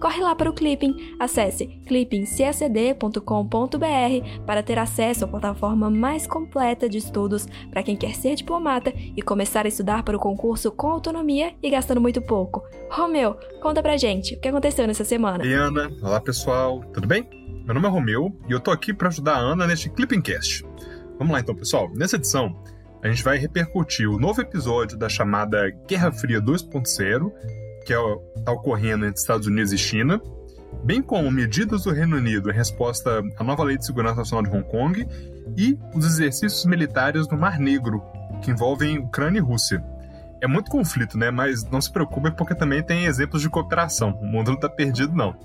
Corre lá para o Clipping. Acesse clippingcacd.com.br para ter acesso à plataforma mais completa de estudos para quem quer ser diplomata e começar a estudar para o concurso com autonomia e gastando muito pouco. Romeu, conta pra gente o que aconteceu nessa semana. E Ana, olá pessoal, tudo bem? Meu nome é Romeu e eu tô aqui para ajudar a Ana neste Clippingcast. Vamos lá então, pessoal. Nessa edição, a gente vai repercutir o novo episódio da chamada Guerra Fria 2.0 que está ocorrendo entre Estados Unidos e China, bem como medidas do Reino Unido em resposta à nova Lei de Segurança Nacional de Hong Kong e os exercícios militares no Mar Negro, que envolvem Ucrânia e Rússia. É muito conflito, né? Mas não se preocupe porque também tem exemplos de cooperação. O mundo não está perdido, não.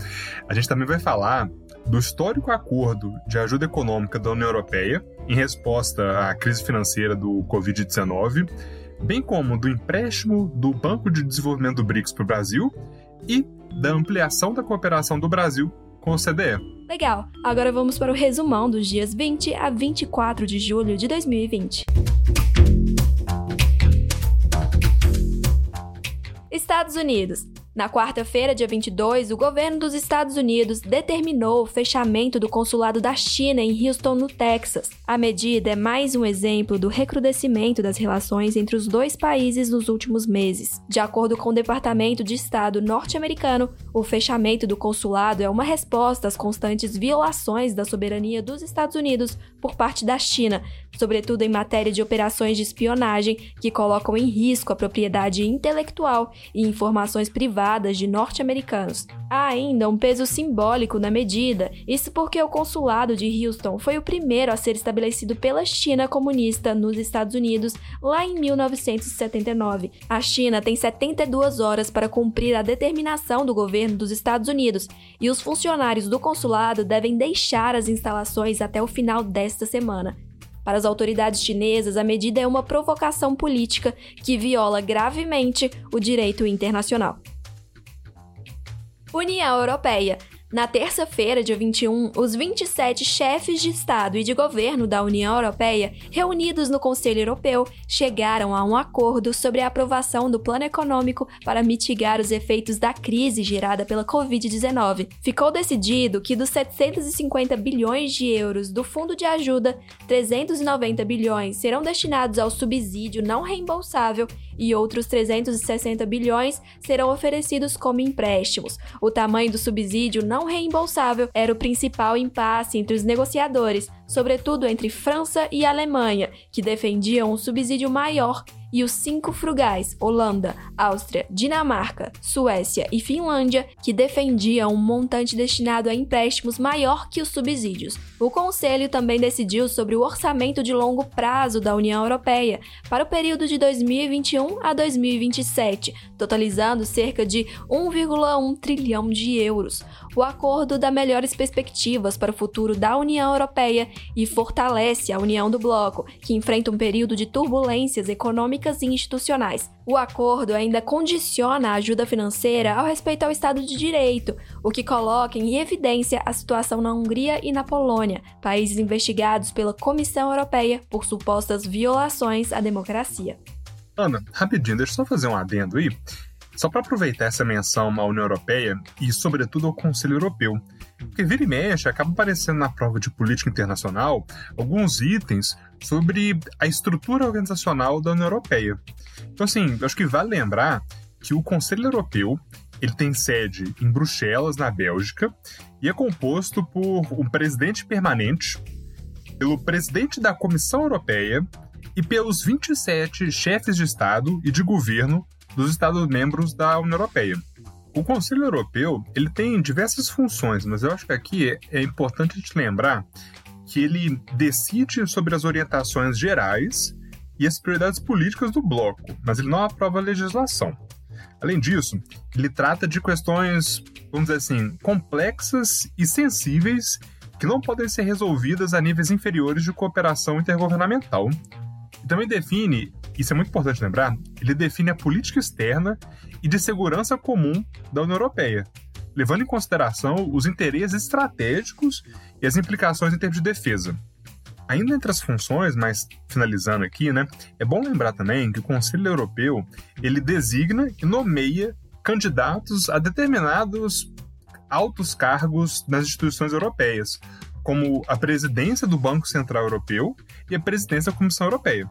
A gente também vai falar do histórico acordo de ajuda econômica da União Europeia em resposta à crise financeira do Covid-19 bem como do empréstimo do Banco de Desenvolvimento do BRICS para o Brasil e da ampliação da cooperação do Brasil com o CDE. Legal, agora vamos para o resumão dos dias 20 a 24 de julho de 2020. Estados Unidos. Na quarta-feira, dia 22, o governo dos Estados Unidos determinou o fechamento do consulado da China em Houston, no Texas. A medida é mais um exemplo do recrudescimento das relações entre os dois países nos últimos meses. De acordo com o Departamento de Estado norte-americano, o fechamento do consulado é uma resposta às constantes violações da soberania dos Estados Unidos por parte da China, sobretudo em matéria de operações de espionagem que colocam em risco a propriedade intelectual e informações privadas de norte-americanos. Há ainda um peso simbólico na medida, isso porque o consulado de Houston foi o primeiro a ser estabelecido pela China comunista nos Estados Unidos lá em 1979. A China tem 72 horas para cumprir a determinação do governo dos Estados Unidos e os funcionários do consulado devem deixar as instalações até o final desta semana. Para as autoridades chinesas, a medida é uma provocação política que viola gravemente o direito internacional. União Europeia na terça-feira, dia 21, os 27 chefes de Estado e de governo da União Europeia, reunidos no Conselho Europeu, chegaram a um acordo sobre a aprovação do plano econômico para mitigar os efeitos da crise gerada pela Covid-19. Ficou decidido que dos 750 bilhões de euros do fundo de ajuda, 390 bilhões serão destinados ao subsídio não reembolsável e outros 360 bilhões serão oferecidos como empréstimos. O tamanho do subsídio não reembolsável era o principal impasse entre os negociadores, sobretudo entre França e Alemanha, que defendiam um subsídio maior e os cinco frugais, Holanda, Áustria, Dinamarca, Suécia e Finlândia, que defendiam um montante destinado a empréstimos maior que os subsídios. O Conselho também decidiu sobre o orçamento de longo prazo da União Europeia para o período de 2021 a 2027, totalizando cerca de 1,1 trilhão de euros. O acordo dá melhores perspectivas para o futuro da União Europeia e fortalece a união do bloco, que enfrenta um período de turbulências econômicas e institucionais. O acordo ainda condiciona a ajuda financeira ao respeito ao Estado de Direito, o que coloca em evidência a situação na Hungria e na Polônia, países investigados pela Comissão Europeia por supostas violações à democracia. Ana, rapidinho, deixa eu só fazer um adendo aí. Só para aproveitar essa menção à União Europeia e, sobretudo, ao Conselho Europeu. Porque vira e mexe, acaba aparecendo na prova de política internacional alguns itens sobre a estrutura organizacional da União Europeia. Então, assim, acho que vale lembrar que o Conselho Europeu ele tem sede em Bruxelas, na Bélgica, e é composto por um presidente permanente, pelo presidente da Comissão Europeia e pelos 27 chefes de Estado e de governo dos Estados-membros da União Europeia. O Conselho Europeu ele tem diversas funções, mas eu acho que aqui é, importante a gente lembrar que ele decide sobre as orientações gerais e as prioridades políticas do bloco, mas ele não aprova a legislação. Além disso, ele trata de questões, vamos dizer assim, complexas e sensíveis que não podem ser resolvidas a níveis inferiores de cooperação intergovernamental, também define, isso é muito importante lembrar, ele define a política externa e de segurança comum da União Europeia, levando em consideração os interesses estratégicos e as implicações em termos de defesa. Ainda entre as funções, mas finalizando aqui, né, é bom lembrar também que o Conselho Europeu ele designa e nomeia candidatos a determinados altos cargos nas instituições europeias, como a presidência do Banco Central Europeu e a presidência da Comissão Europeia.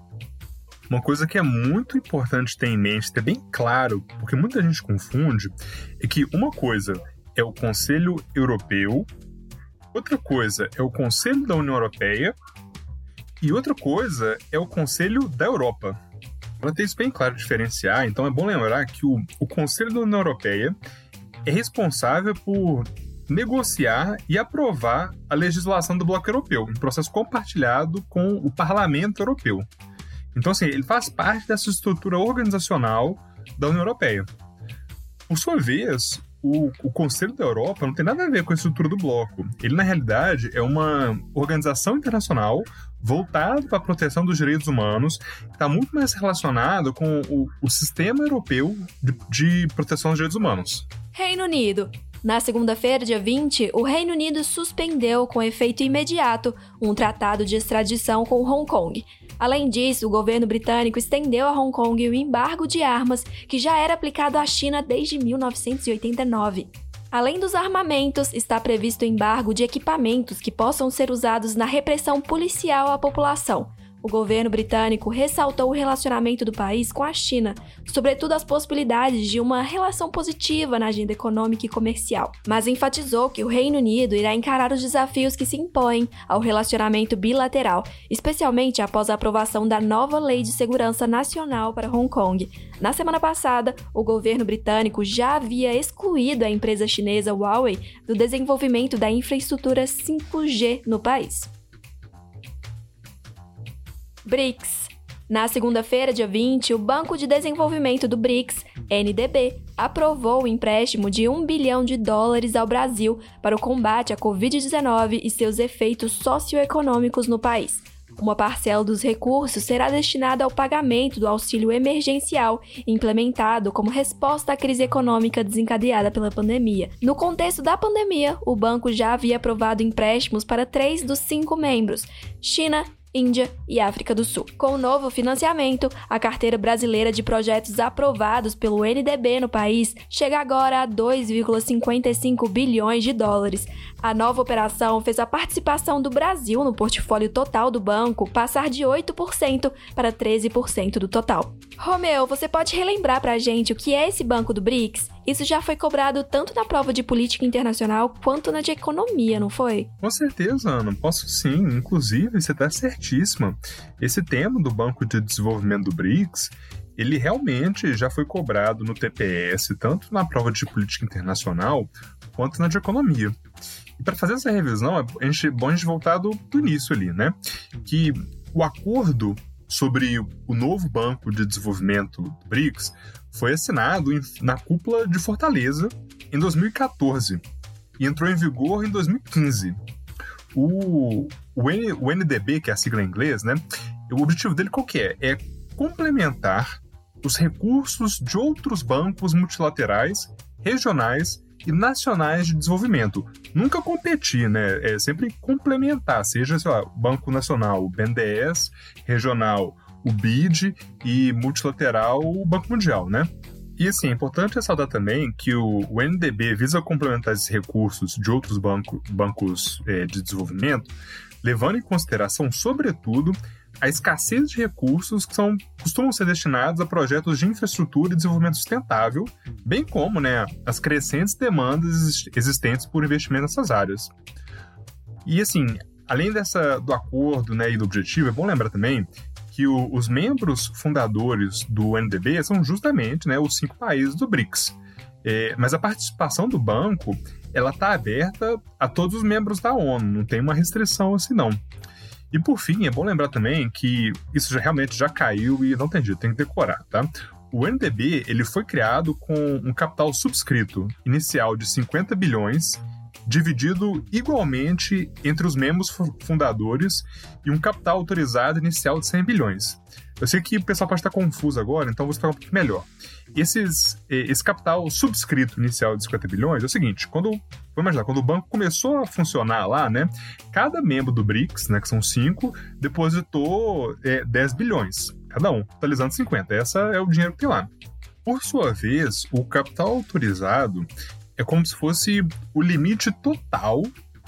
Uma coisa que é muito importante ter em mente, ter bem claro, porque muita gente confunde, é que uma coisa é o Conselho Europeu, outra coisa é o Conselho da União Europeia e outra coisa é o Conselho da Europa. Para ter isso bem claro diferenciar, então é bom lembrar que o, o Conselho da União Europeia é responsável por negociar e aprovar a legislação do Bloco Europeu, em processo compartilhado com o Parlamento Europeu. Então, assim, ele faz parte dessa estrutura organizacional da União Europeia. Por sua vez, o, o, Conselho da Europa não tem nada a ver com a estrutura do bloco. Ele, na realidade, é uma organização internacional voltada para a proteção dos direitos humanos, está muito mais relacionado com o, o sistema europeu de, de proteção dos direitos humanos. Reino Unido. Na segunda-feira, dia 20, o Reino Unido suspendeu com efeito imediato um tratado de extradição com Hong Kong. Além disso, o governo britânico estendeu a Hong Kong o embargo de armas que já era aplicado à China desde 1989. Além dos armamentos, está previsto embargo de equipamentos que possam ser usados na repressão policial à população, o governo britânico ressaltou o relacionamento do país com a China, sobretudo as possibilidades de uma relação positiva na agenda econômica e comercial, mas enfatizou que o Reino Unido irá encarar os desafios que se impõem ao relacionamento bilateral, especialmente após a aprovação da nova Lei de Segurança Nacional para Hong Kong. Na semana passada, o governo britânico já havia excluído a empresa chinesa Huawei do desenvolvimento da infraestrutura 5G no país. BRICS. Na segunda-feira, dia 20, o Banco de Desenvolvimento do BRICS, NDB, aprovou o empréstimo de 1 bilhão de dólares ao Brasil para o combate à Covid-19 e seus efeitos socioeconômicos no país. Uma parcela dos recursos será destinada ao pagamento do auxílio emergencial implementado como resposta à crise econômica desencadeada pela pandemia. No contexto da pandemia, o banco já havia aprovado empréstimos para três dos cinco membros: China, Índia e África do Sul. Com o novo financiamento, a carteira brasileira de projetos aprovados pelo NDB no país chega agora a 2,55 bilhões de dólares. A nova operação fez a participação do Brasil no portfólio total do banco passar de 8% para 13% do total. Romeu, você pode relembrar para a gente o que é esse banco do BRICS? Isso já foi cobrado tanto na prova de política internacional quanto na de economia, não foi? Com certeza, Ana. Posso sim. Inclusive, você está certíssima. Esse tema do Banco de Desenvolvimento do BRICS, ele realmente já foi cobrado no TPS, tanto na prova de política internacional quanto na de economia. E para fazer essa revisão, é bom a gente voltar do, do início ali, né? Que o acordo sobre o novo Banco de Desenvolvimento do BRICS foi assinado na cúpula de Fortaleza em 2014 e entrou em vigor em 2015. O, o, NDB, que é a sigla em inglês, né? O objetivo dele qual que é? É complementar os recursos de outros bancos multilaterais, regionais e nacionais de desenvolvimento. Nunca competir, né? É sempre complementar, seja sei lá, Banco Nacional, o BNDES, regional, o BID e multilateral, o Banco Mundial, né? E assim, é importante ressaltar também que o, o NDB visa complementar esses recursos de outros banco, bancos é, de desenvolvimento, levando em consideração, sobretudo, a escassez de recursos que são, costumam ser destinados a projetos de infraestrutura e desenvolvimento sustentável, bem como né, as crescentes demandas existentes por investimento nessas áreas. E assim, além dessa, do acordo né, e do objetivo, é bom lembrar também que o, os membros fundadores do NDB são justamente né, os cinco países do BRICS. É, mas a participação do banco ela está aberta a todos os membros da ONU, não tem uma restrição assim não. E por fim, é bom lembrar também que isso já, realmente já caiu e não tem jeito, tem que decorar, tá? O NDB ele foi criado com um capital subscrito inicial de 50 bilhões dividido igualmente entre os membros fundadores e um capital autorizado inicial de 100 bilhões. Eu sei que o pessoal pode estar confuso agora, então vou explicar um pouco melhor. Esses, eh, esse capital subscrito inicial de 50 bilhões é o seguinte: quando, vamos imaginar, quando o banco começou a funcionar lá, né, cada membro do BRICS, né, que são cinco, depositou é, 10 bilhões, cada um, totalizando 50. Essa é o dinheiro que tem lá. Por sua vez, o capital autorizado é como se fosse o limite total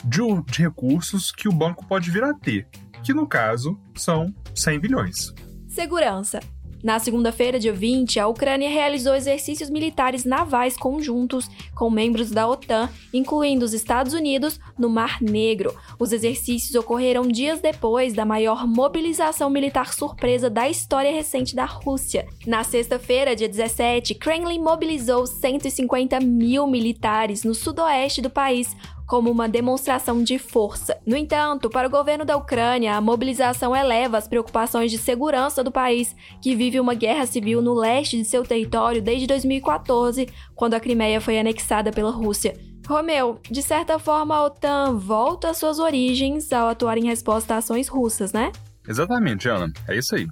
de, de recursos que o banco pode vir a ter, que no caso são 100 bilhões. Segurança. Na segunda-feira, dia 20, a Ucrânia realizou exercícios militares navais conjuntos com membros da OTAN, incluindo os Estados Unidos, no Mar Negro. Os exercícios ocorreram dias depois da maior mobilização militar surpresa da história recente da Rússia. Na sexta-feira, dia 17, Kremlin mobilizou 150 mil militares no sudoeste do país como uma demonstração de força. No entanto, para o governo da Ucrânia, a mobilização eleva as preocupações de segurança do país, que vive uma guerra civil no leste de seu território desde 2014, quando a Crimeia foi anexada pela Rússia. Romeu, de certa forma a OTAN volta às suas origens ao atuar em resposta a ações russas, né? Exatamente, Ana. É isso aí.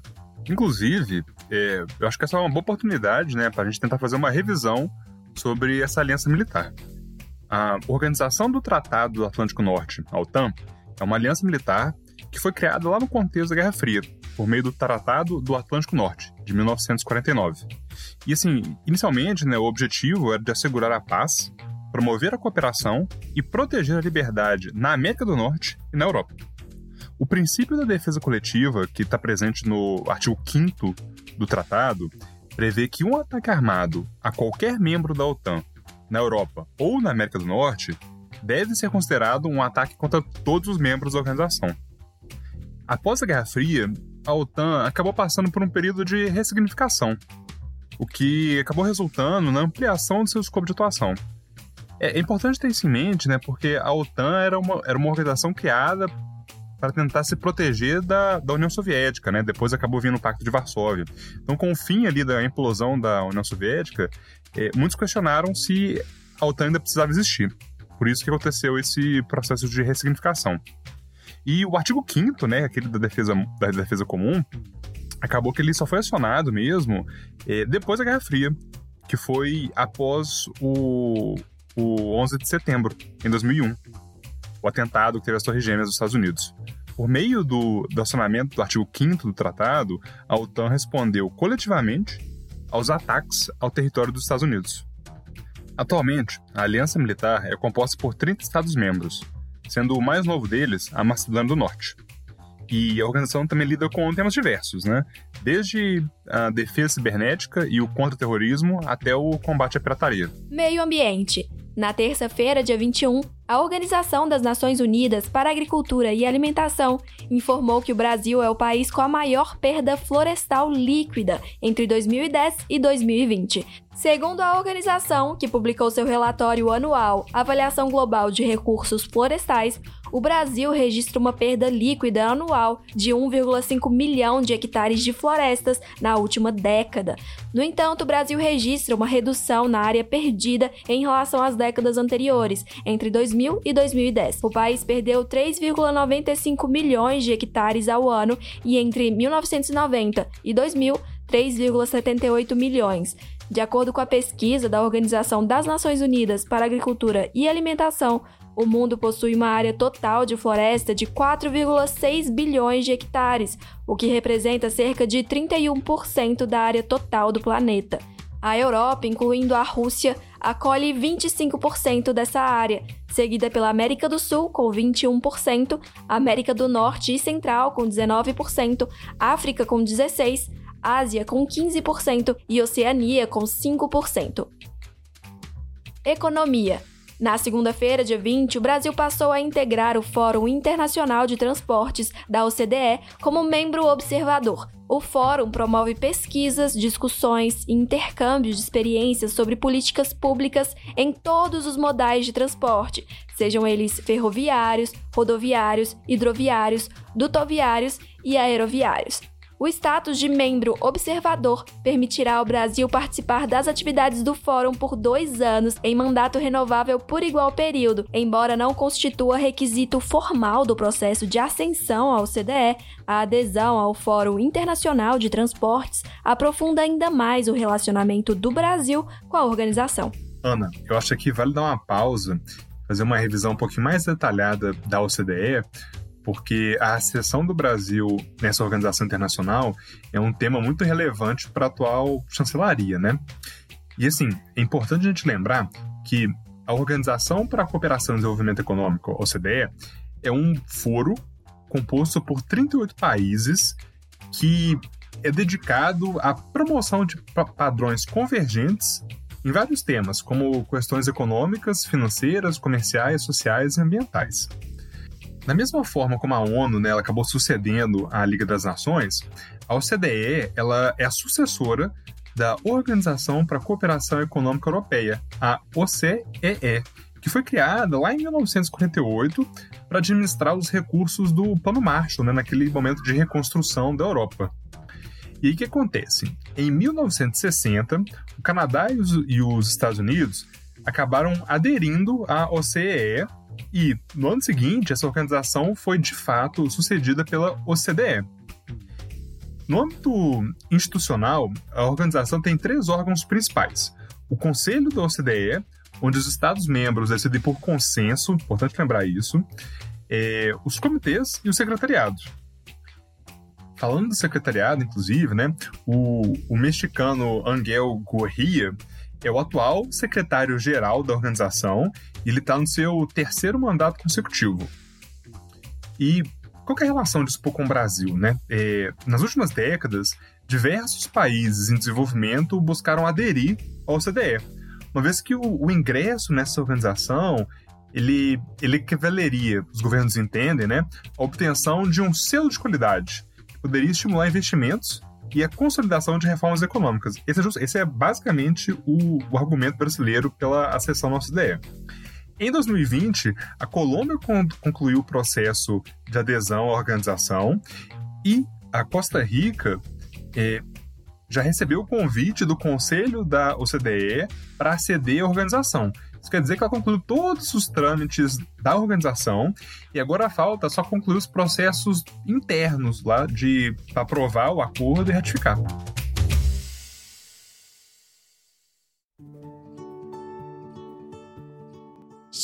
Inclusive, é, eu acho que essa é uma boa oportunidade né, para a gente tentar fazer uma revisão sobre essa aliança militar. A Organização do Tratado do Atlântico Norte, a OTAN, é uma aliança militar que foi criada lá no contexto da Guerra Fria, por meio do Tratado do Atlântico Norte, de 1949. E assim, inicialmente, né, o objetivo era de assegurar a paz, promover a cooperação e proteger a liberdade na América do Norte e na Europa. O princípio da defesa coletiva, que está presente no artigo 5 do tratado, prevê que um ataque armado a qualquer membro da OTAN na Europa ou na América do Norte deve ser considerado um ataque contra todos os membros da organização. Após a Guerra Fria, a OTAN acabou passando por um período de ressignificação, o que acabou resultando na ampliação de seu escopo de atuação. É, é importante ter isso em mente, né, porque a OTAN era uma, era uma organização criada para tentar se proteger da, da União Soviética, né? Depois acabou vindo o Pacto de Varsóvia. Então, com o fim ali da implosão da União Soviética, é, muitos questionaram se a OTAN ainda precisava existir. Por isso que aconteceu esse processo de ressignificação. E o artigo 5 né, aquele da defesa, da defesa comum, acabou que ele só foi acionado mesmo é, depois da Guerra Fria, que foi após o, o 11 de setembro, em 2001, o atentado que teve as Torres Gêmeas dos Estados Unidos. Por meio do, do acionamento do artigo 5 do tratado, a OTAN respondeu coletivamente aos ataques ao território dos Estados Unidos. Atualmente, a aliança militar é composta por 30 Estados-membros, sendo o mais novo deles a Macedônia do Norte. E a organização também lida com temas diversos, né? Desde a defesa cibernética e o contra-terrorismo até o combate à pirataria. Meio ambiente. Na terça-feira, dia 21, a Organização das Nações Unidas para Agricultura e Alimentação informou que o Brasil é o país com a maior perda florestal líquida entre 2010 e 2020. Segundo a organização, que publicou seu relatório anual Avaliação Global de Recursos Florestais, o Brasil registra uma perda líquida anual de 1,5 milhão de hectares de florestas na última década. No entanto, o Brasil registra uma redução na área perdida em relação às décadas anteriores, entre 2000 e 2010. O país perdeu 3,95 milhões de hectares ao ano e entre 1990 e 2000, 3,78 milhões. De acordo com a pesquisa da Organização das Nações Unidas para Agricultura e Alimentação, o mundo possui uma área total de floresta de 4,6 bilhões de hectares, o que representa cerca de 31% da área total do planeta. A Europa, incluindo a Rússia, acolhe 25% dessa área, seguida pela América do Sul, com 21%, América do Norte e Central, com 19%, África, com 16%, Ásia, com 15% e Oceania, com 5%. Economia. Na segunda-feira, dia 20, o Brasil passou a integrar o Fórum Internacional de Transportes da OCDE como membro observador. O fórum promove pesquisas, discussões e intercâmbios de experiências sobre políticas públicas em todos os modais de transporte, sejam eles ferroviários, rodoviários, hidroviários, dutoviários e aeroviários. O status de membro observador permitirá ao Brasil participar das atividades do Fórum por dois anos, em mandato renovável por igual período. Embora não constitua requisito formal do processo de ascensão ao CDE, a adesão ao Fórum Internacional de Transportes aprofunda ainda mais o relacionamento do Brasil com a organização. Ana, eu acho que vale dar uma pausa, fazer uma revisão um pouquinho mais detalhada da OCDE, porque a acessão do Brasil nessa organização internacional é um tema muito relevante para a atual chancelaria, né? E assim, é importante a gente lembrar que a Organização para a Cooperação e Desenvolvimento Econômico, OCDE, é um foro composto por 38 países que é dedicado à promoção de padrões convergentes em vários temas, como questões econômicas, financeiras, comerciais, sociais e ambientais. Da mesma forma como a ONU né, ela acabou sucedendo à Liga das Nações, a OCDE ela é a sucessora da Organização para a Cooperação Econômica Europeia, a OCEE, que foi criada lá em 1948 para administrar os recursos do Plano Marshall, né, naquele momento de reconstrução da Europa. E aí o que acontece? Em 1960, o Canadá e os, e os Estados Unidos acabaram aderindo à OCEE e, no ano seguinte, essa organização foi de fato sucedida pela OCDE. No âmbito institucional, a organização tem três órgãos principais: o Conselho da OCDE, onde os Estados-membros decidem por consenso, importante lembrar isso, é, os comitês e o secretariado. Falando do secretariado, inclusive, né, o, o mexicano Angel Gurria é o atual secretário-geral da organização e ele está no seu terceiro mandato consecutivo. E qual é a relação disso com o Brasil? Né? É, nas últimas décadas, diversos países em desenvolvimento buscaram aderir ao OCDE, uma vez que o, o ingresso nessa organização ele, ele equivaleria, os governos entendem, né, a obtenção de um selo de qualidade, que poderia estimular investimentos e a consolidação de reformas econômicas. Esse é, just, esse é basicamente o, o, argumento brasileiro pela acessão à nossa ideia. Em 2020, a Colômbia concluiu o processo de adesão à organização e a Costa Rica é, já recebeu o convite do Conselho da OCDE para aceder à organização. Isso quer dizer que ela concluiu todos os trâmites da organização e agora falta só concluir os processos internos lá de aprovar o acordo e ratificar.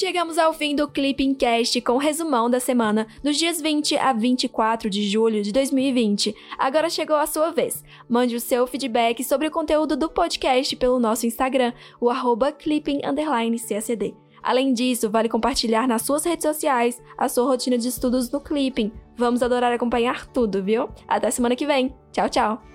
Chegamos ao fim do Clipping Cast com o resumão da semana dos dias 20 a 24 de julho de 2020. Agora chegou a sua vez. Mande o seu feedback sobre o conteúdo do podcast pelo nosso Instagram, o arroba clipping__cacd. Além disso, vale compartilhar nas suas redes sociais a sua rotina de estudos no Clipping. Vamos adorar acompanhar tudo, viu? Até semana que vem. Tchau, tchau!